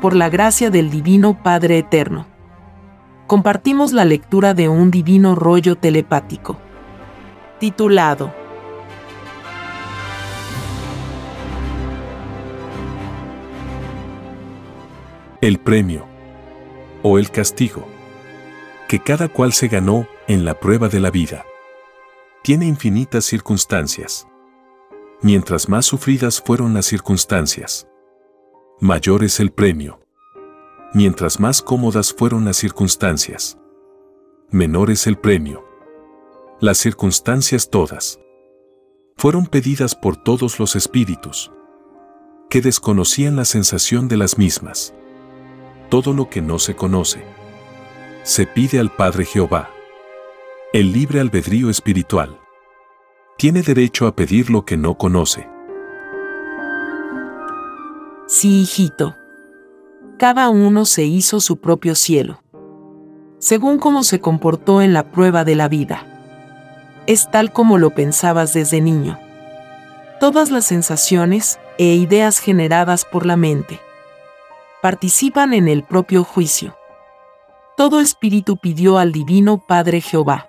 por la gracia del Divino Padre Eterno. Compartimos la lectura de un divino rollo telepático, titulado El premio o el castigo que cada cual se ganó en la prueba de la vida. Tiene infinitas circunstancias. Mientras más sufridas fueron las circunstancias, mayor es el premio. Mientras más cómodas fueron las circunstancias, menor es el premio. Las circunstancias todas fueron pedidas por todos los espíritus, que desconocían la sensación de las mismas. Todo lo que no se conoce, se pide al Padre Jehová. El libre albedrío espiritual tiene derecho a pedir lo que no conoce. Sí, hijito. Cada uno se hizo su propio cielo. Según cómo se comportó en la prueba de la vida. Es tal como lo pensabas desde niño. Todas las sensaciones e ideas generadas por la mente participan en el propio juicio todo espíritu pidió al Divino Padre Jehová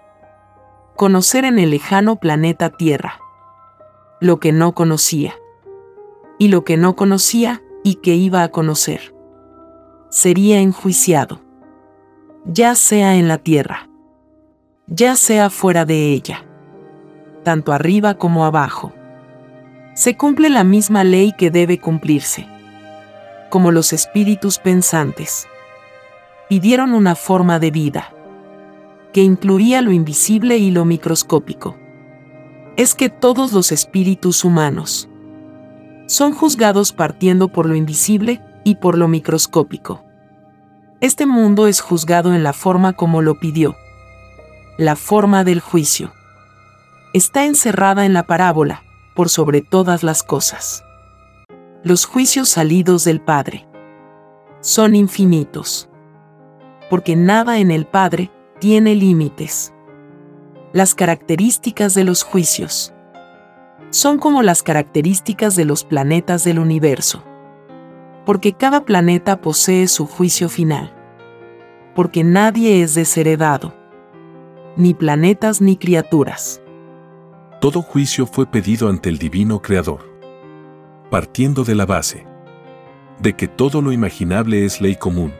conocer en el lejano planeta Tierra lo que no conocía, y lo que no conocía y que iba a conocer. Sería enjuiciado, ya sea en la Tierra, ya sea fuera de ella, tanto arriba como abajo. Se cumple la misma ley que debe cumplirse, como los espíritus pensantes. Pidieron una forma de vida. Que incluía lo invisible y lo microscópico. Es que todos los espíritus humanos son juzgados partiendo por lo invisible y por lo microscópico. Este mundo es juzgado en la forma como lo pidió, la forma del juicio. Está encerrada en la parábola, por sobre todas las cosas. Los juicios salidos del Padre son infinitos porque nada en el Padre tiene límites. Las características de los juicios son como las características de los planetas del universo, porque cada planeta posee su juicio final, porque nadie es desheredado, ni planetas ni criaturas. Todo juicio fue pedido ante el Divino Creador, partiendo de la base de que todo lo imaginable es ley común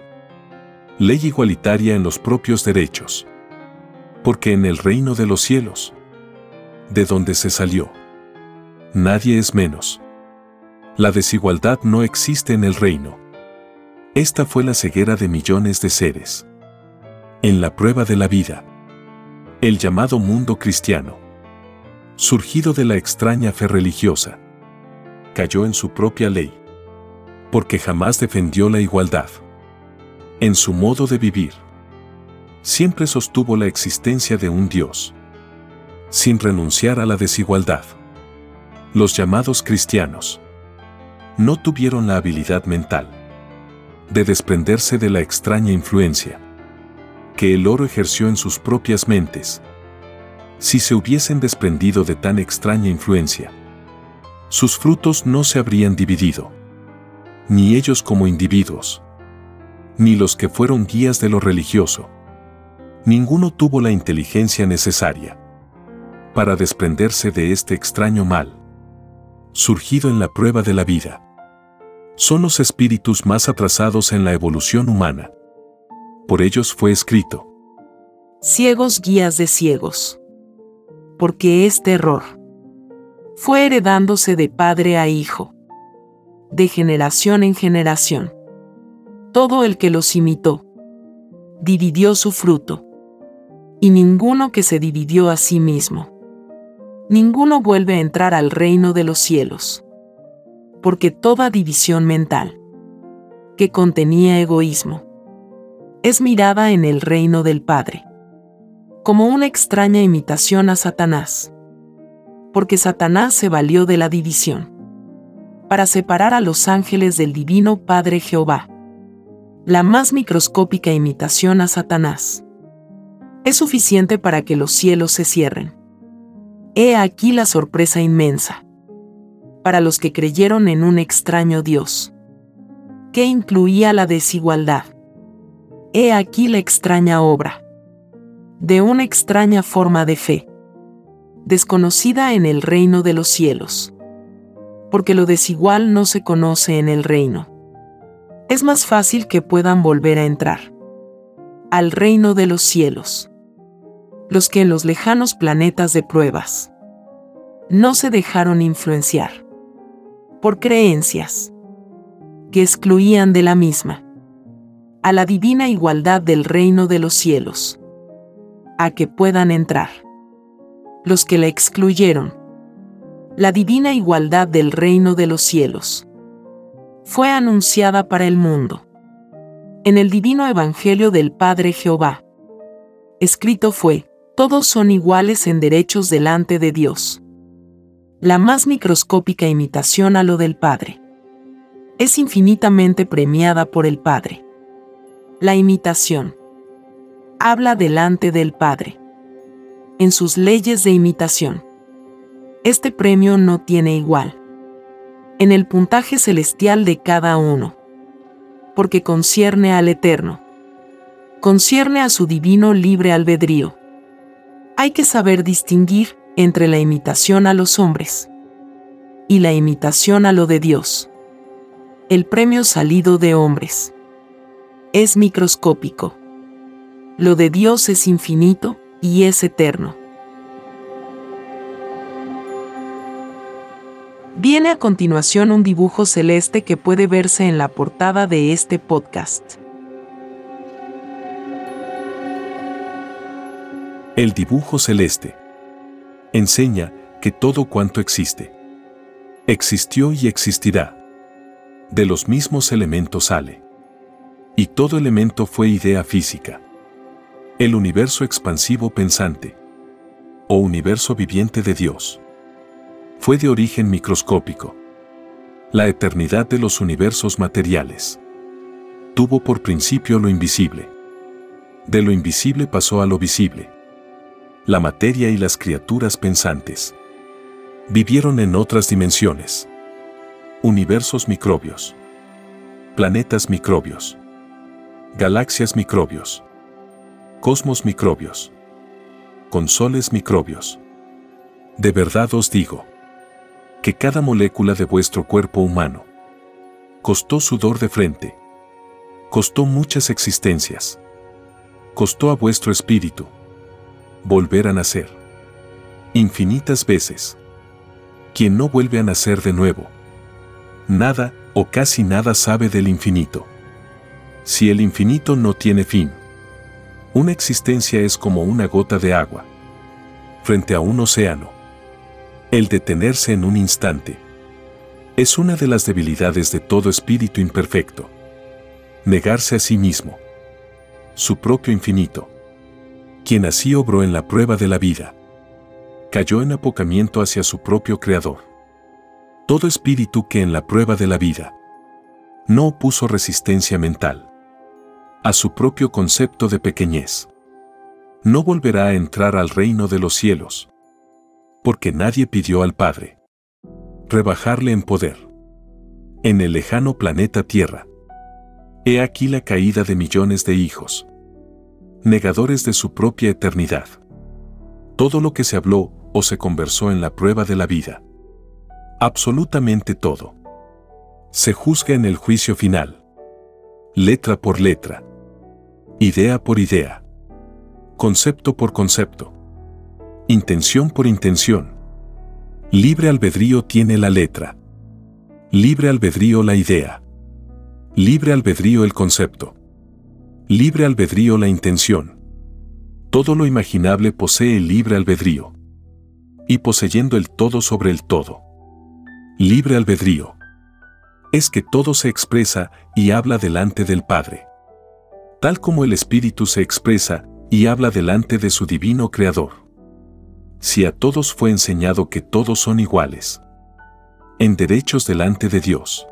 ley igualitaria en los propios derechos. Porque en el reino de los cielos, de donde se salió, nadie es menos. La desigualdad no existe en el reino. Esta fue la ceguera de millones de seres. En la prueba de la vida, el llamado mundo cristiano, surgido de la extraña fe religiosa, cayó en su propia ley, porque jamás defendió la igualdad en su modo de vivir. Siempre sostuvo la existencia de un Dios, sin renunciar a la desigualdad. Los llamados cristianos no tuvieron la habilidad mental de desprenderse de la extraña influencia que el oro ejerció en sus propias mentes. Si se hubiesen desprendido de tan extraña influencia, sus frutos no se habrían dividido, ni ellos como individuos, ni los que fueron guías de lo religioso. Ninguno tuvo la inteligencia necesaria para desprenderse de este extraño mal, surgido en la prueba de la vida. Son los espíritus más atrasados en la evolución humana. Por ellos fue escrito. Ciegos guías de ciegos. Porque este error fue heredándose de padre a hijo, de generación en generación todo el que los imitó. Dividió su fruto. Y ninguno que se dividió a sí mismo. Ninguno vuelve a entrar al reino de los cielos. Porque toda división mental, que contenía egoísmo, es mirada en el reino del Padre, como una extraña imitación a Satanás. Porque Satanás se valió de la división para separar a los ángeles del divino Padre Jehová la más microscópica imitación a Satanás. Es suficiente para que los cielos se cierren. He aquí la sorpresa inmensa. Para los que creyeron en un extraño Dios. que incluía la desigualdad. He aquí la extraña obra. De una extraña forma de fe, desconocida en el reino de los cielos. Porque lo desigual no se conoce en el reino. Es más fácil que puedan volver a entrar al reino de los cielos. Los que en los lejanos planetas de pruebas no se dejaron influenciar por creencias que excluían de la misma a la divina igualdad del reino de los cielos, a que puedan entrar. Los que la excluyeron, la divina igualdad del reino de los cielos, fue anunciada para el mundo. En el divino Evangelio del Padre Jehová, escrito fue, todos son iguales en derechos delante de Dios. La más microscópica imitación a lo del Padre. Es infinitamente premiada por el Padre. La imitación. Habla delante del Padre. En sus leyes de imitación. Este premio no tiene igual. En el puntaje celestial de cada uno. Porque concierne al Eterno. Concierne a su divino libre albedrío. Hay que saber distinguir entre la imitación a los hombres y la imitación a lo de Dios. El premio salido de hombres es microscópico. Lo de Dios es infinito y es eterno. Viene a continuación un dibujo celeste que puede verse en la portada de este podcast. El dibujo celeste enseña que todo cuanto existe existió y existirá. De los mismos elementos sale. Y todo elemento fue idea física. El universo expansivo pensante. O universo viviente de Dios. Fue de origen microscópico. La eternidad de los universos materiales. Tuvo por principio lo invisible. De lo invisible pasó a lo visible. La materia y las criaturas pensantes. Vivieron en otras dimensiones. Universos microbios. Planetas microbios Galaxias microbios. Cosmos microbios. Consoles microbios. De verdad os digo, que cada molécula de vuestro cuerpo humano costó sudor de frente, costó muchas existencias, costó a vuestro espíritu volver a nacer. Infinitas veces. Quien no vuelve a nacer de nuevo, nada o casi nada sabe del infinito si el infinito no tiene fin. Una existencia es como una gota de agua frente a un océano. El detenerse en un instante es una de las debilidades de todo espíritu imperfecto. Negarse a sí mismo, su propio infinito. Quien así obró en la prueba de la vida, cayó en apocamiento hacia su propio creador. Todo espíritu que en la prueba de la vida no opuso resistencia mental, a su propio concepto de pequeñez. No volverá a entrar al reino de los cielos, porque nadie pidió al Padre rebajarle en poder. En el lejano planeta Tierra, he aquí la caída de millones de hijos, negadores de su propia eternidad. Todo lo que se habló o se conversó en la prueba de la vida, absolutamente todo, se juzga en el juicio final, letra por letra. Idea por idea, concepto por concepto, intención por intención. Libre albedrío tiene la letra, libre albedrío la idea, libre albedrío el concepto, libre albedrío la intención. Todo lo imaginable posee libre albedrío, y poseyendo el todo sobre el todo. Libre albedrío. Es que todo se expresa y habla delante del Padre tal como el Espíritu se expresa y habla delante de su divino Creador. Si a todos fue enseñado que todos son iguales, en derechos delante de Dios,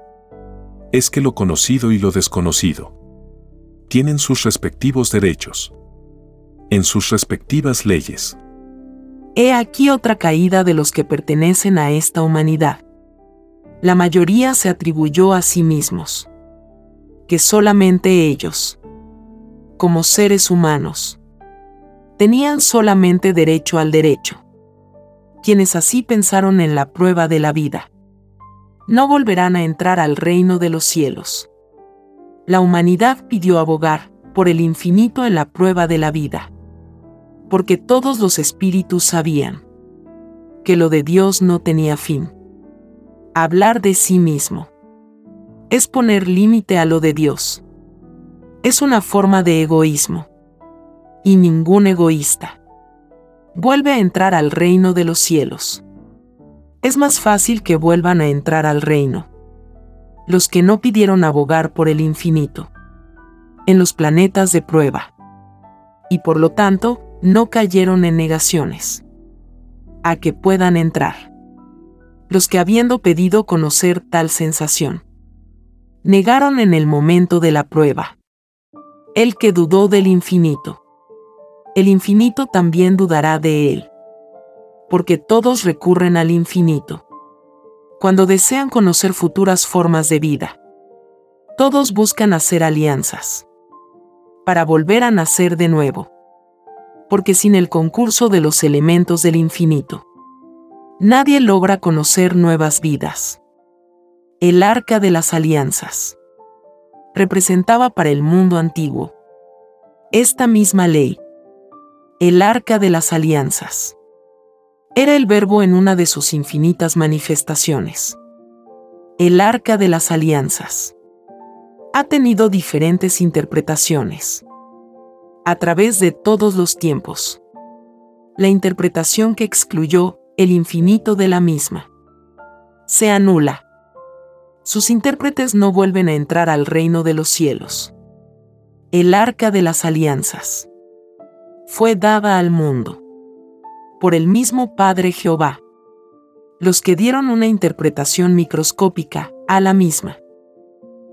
es que lo conocido y lo desconocido tienen sus respectivos derechos, en sus respectivas leyes. He aquí otra caída de los que pertenecen a esta humanidad. La mayoría se atribuyó a sí mismos que solamente ellos, como seres humanos, tenían solamente derecho al derecho. Quienes así pensaron en la prueba de la vida, no volverán a entrar al reino de los cielos. La humanidad pidió abogar por el infinito en la prueba de la vida, porque todos los espíritus sabían que lo de Dios no tenía fin. Hablar de sí mismo es poner límite a lo de Dios. Es una forma de egoísmo. Y ningún egoísta vuelve a entrar al reino de los cielos. Es más fácil que vuelvan a entrar al reino los que no pidieron abogar por el infinito en los planetas de prueba y por lo tanto no cayeron en negaciones a que puedan entrar. Los que habiendo pedido conocer tal sensación, negaron en el momento de la prueba. El que dudó del infinito, el infinito también dudará de él, porque todos recurren al infinito. Cuando desean conocer futuras formas de vida, todos buscan hacer alianzas para volver a nacer de nuevo porque sin el concurso de los elementos del infinito, nadie logra conocer nuevas vidas. El arca de las alianzas representaba para el mundo antiguo esta misma ley. El arca de las alianzas era el verbo en una de sus infinitas manifestaciones. El arca de las alianzas ha tenido diferentes interpretaciones a través de todos los tiempos. La interpretación que excluyó el infinito de la misma se anula. Sus intérpretes no vuelven a entrar al reino de los cielos. El arca de las alianzas fue dada al mundo por el mismo Padre Jehová. Los que dieron una interpretación microscópica a la misma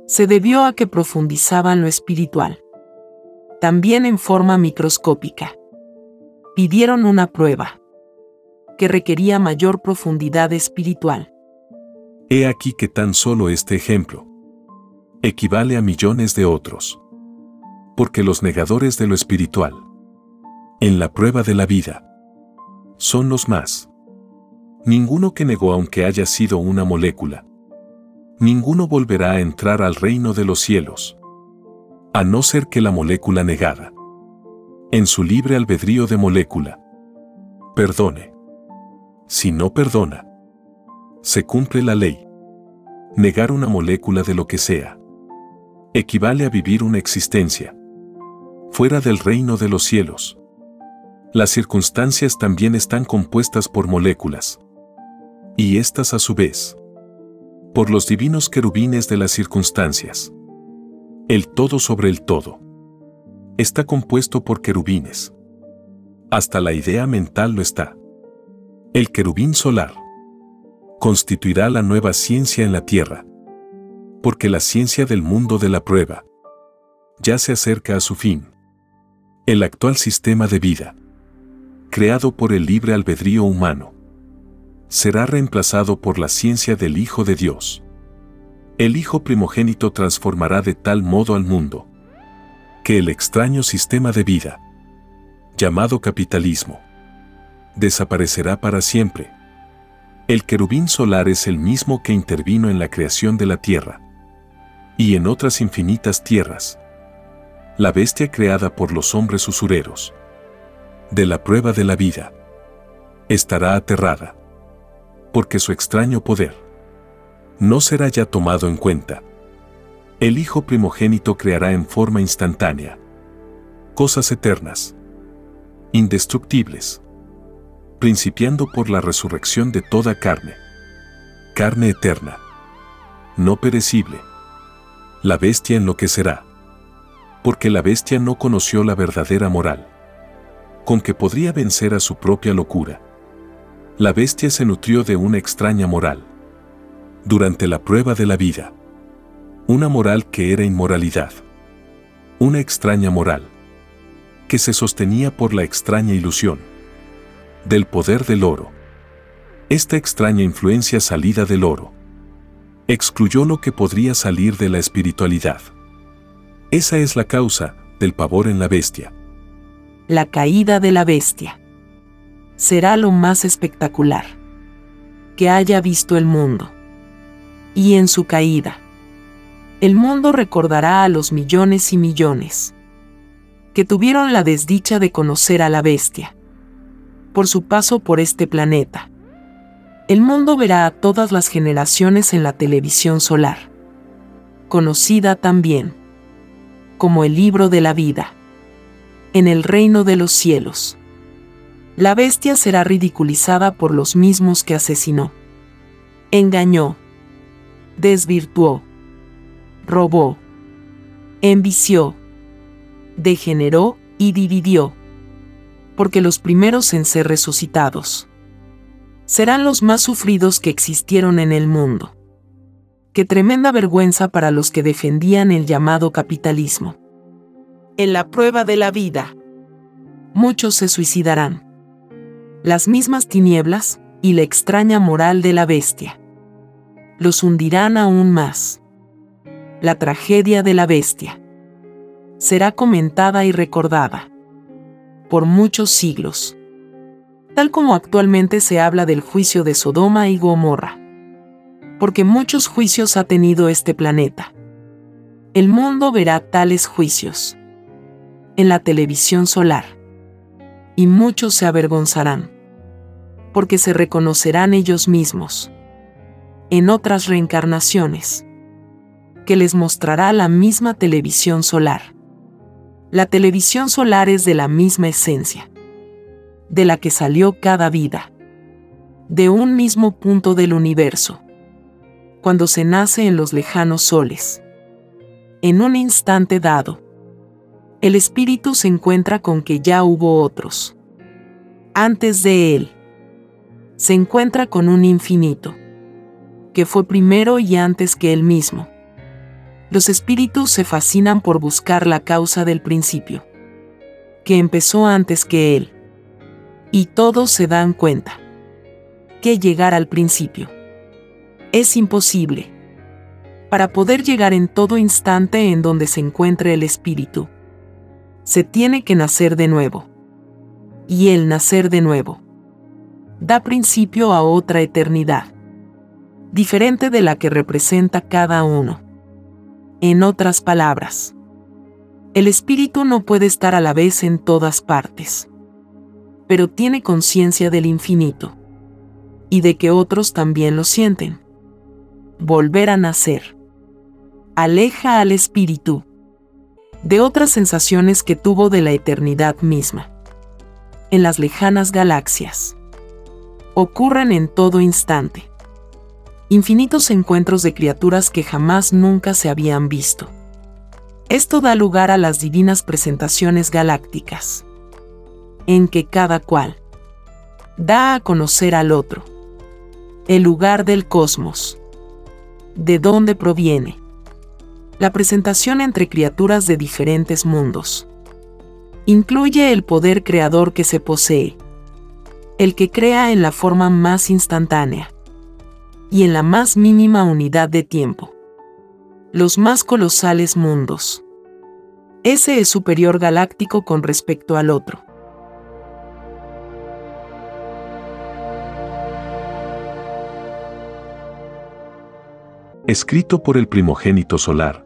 se debió a que profundizaban lo espiritual también en forma microscópica. Pidieron una prueba que requería mayor profundidad espiritual. He aquí que tan solo este ejemplo equivale a millones de otros. Porque los negadores de lo espiritual, en la prueba de la vida, son los más. Ninguno que negó aunque haya sido una molécula. Ninguno volverá a entrar al reino de los cielos a no ser que la molécula negada, en su libre albedrío de molécula, perdone. Si no perdona, se cumple la ley. Negar una molécula de lo que sea equivale a vivir una existencia fuera del reino de los cielos. Las circunstancias también están compuestas por moléculas, y estas a su vez, por los divinos querubines de las circunstancias. El todo sobre el todo. Está compuesto por querubines. Hasta la idea mental lo está. El querubín solar constituirá la nueva ciencia en la Tierra. Porque la ciencia del mundo de la prueba ya se acerca a su fin. El actual sistema de vida, creado por el libre albedrío humano, será reemplazado por la ciencia del Hijo de Dios el Hijo primogénito transformará de tal modo al mundo que el extraño sistema de vida, llamado capitalismo, desaparecerá para siempre. El querubín solar es el mismo que intervino en la creación de la tierra y en otras infinitas tierras. La bestia creada por los hombres usureros de la prueba de la vida estará aterrada porque su extraño poder no será ya tomado en cuenta. El Hijo primogénito creará en forma instantánea cosas eternas, indestructibles, principiando por la resurrección de toda carne, carne eterna, no perecible. La bestia enloquecerá, porque la bestia no conoció la verdadera moral, con que podría vencer a su propia locura. La bestia se nutrió de una extraña moral durante la prueba de la vida. Una moral que era inmoralidad. Una extraña moral que se sostenía por la extraña ilusión del poder del oro. Esta extraña influencia salida del oro excluyó lo que podría salir de la espiritualidad. Esa es la causa del pavor en la bestia. La caída de la bestia será lo más espectacular que haya visto el mundo. Y en su caída, el mundo recordará a los millones y millones que tuvieron la desdicha de conocer a la bestia por su paso por este planeta. El mundo verá a todas las generaciones en la televisión solar, conocida también como el libro de la vida, en el reino de los cielos. La bestia será ridiculizada por los mismos que asesinó, engañó, desvirtuó, robó, envició, degeneró y dividió, porque los primeros en ser resucitados serán los más sufridos que existieron en el mundo. Qué tremenda vergüenza para los que defendían el llamado capitalismo. En la prueba de la vida, muchos se suicidarán. Las mismas tinieblas y la extraña moral de la bestia. Los hundirán aún más. La tragedia de la bestia. Será comentada y recordada. Por muchos siglos, tal como actualmente se habla del juicio de Sodoma y Gomorra. Porque muchos juicios ha tenido este planeta. El mundo verá tales juicios en la televisión solar. Y muchos se avergonzarán, porque se reconocerán ellos mismos en otras reencarnaciones, que les mostrará la misma televisión solar. La televisión solar es de la misma esencia, de la que salió cada vida, de un mismo punto del universo cuando se nace en los lejanos soles. En un instante dado, el espíritu se encuentra con que ya hubo otros. Antes de él, se encuentra con un infinito, que fue primero y antes que él mismo. Los espíritus se fascinan por buscar la causa del principio, que empezó antes que él. Y todos se dan cuenta que llegar al principio es imposible. Para poder llegar en todo instante en donde se encuentre el espíritu, se tiene que nacer de nuevo. Y el nacer de nuevo da principio a otra eternidad, diferente de la que representa cada uno. En otras palabras, el espíritu no puede estar a la vez en todas partes, pero tiene conciencia del infinito y de que otros también lo sienten volver a nacer. Aleja al espíritu de otras sensaciones que tuvo de la eternidad misma. En las lejanas galaxias. Ocurren en todo instante. Infinitos encuentros de criaturas que jamás nunca se habían visto. Esto da lugar a las divinas presentaciones galácticas, en que cada cual da a conocer al otro el lugar del cosmos de dónde proviene. La presentación entre criaturas de diferentes mundos. Incluye el poder creador que se posee. El que crea en la forma más instantánea. Y en la más mínima unidad de tiempo. Los más colosales mundos. Ese es superior galáctico con respecto al otro. escrito por el primogénito solar,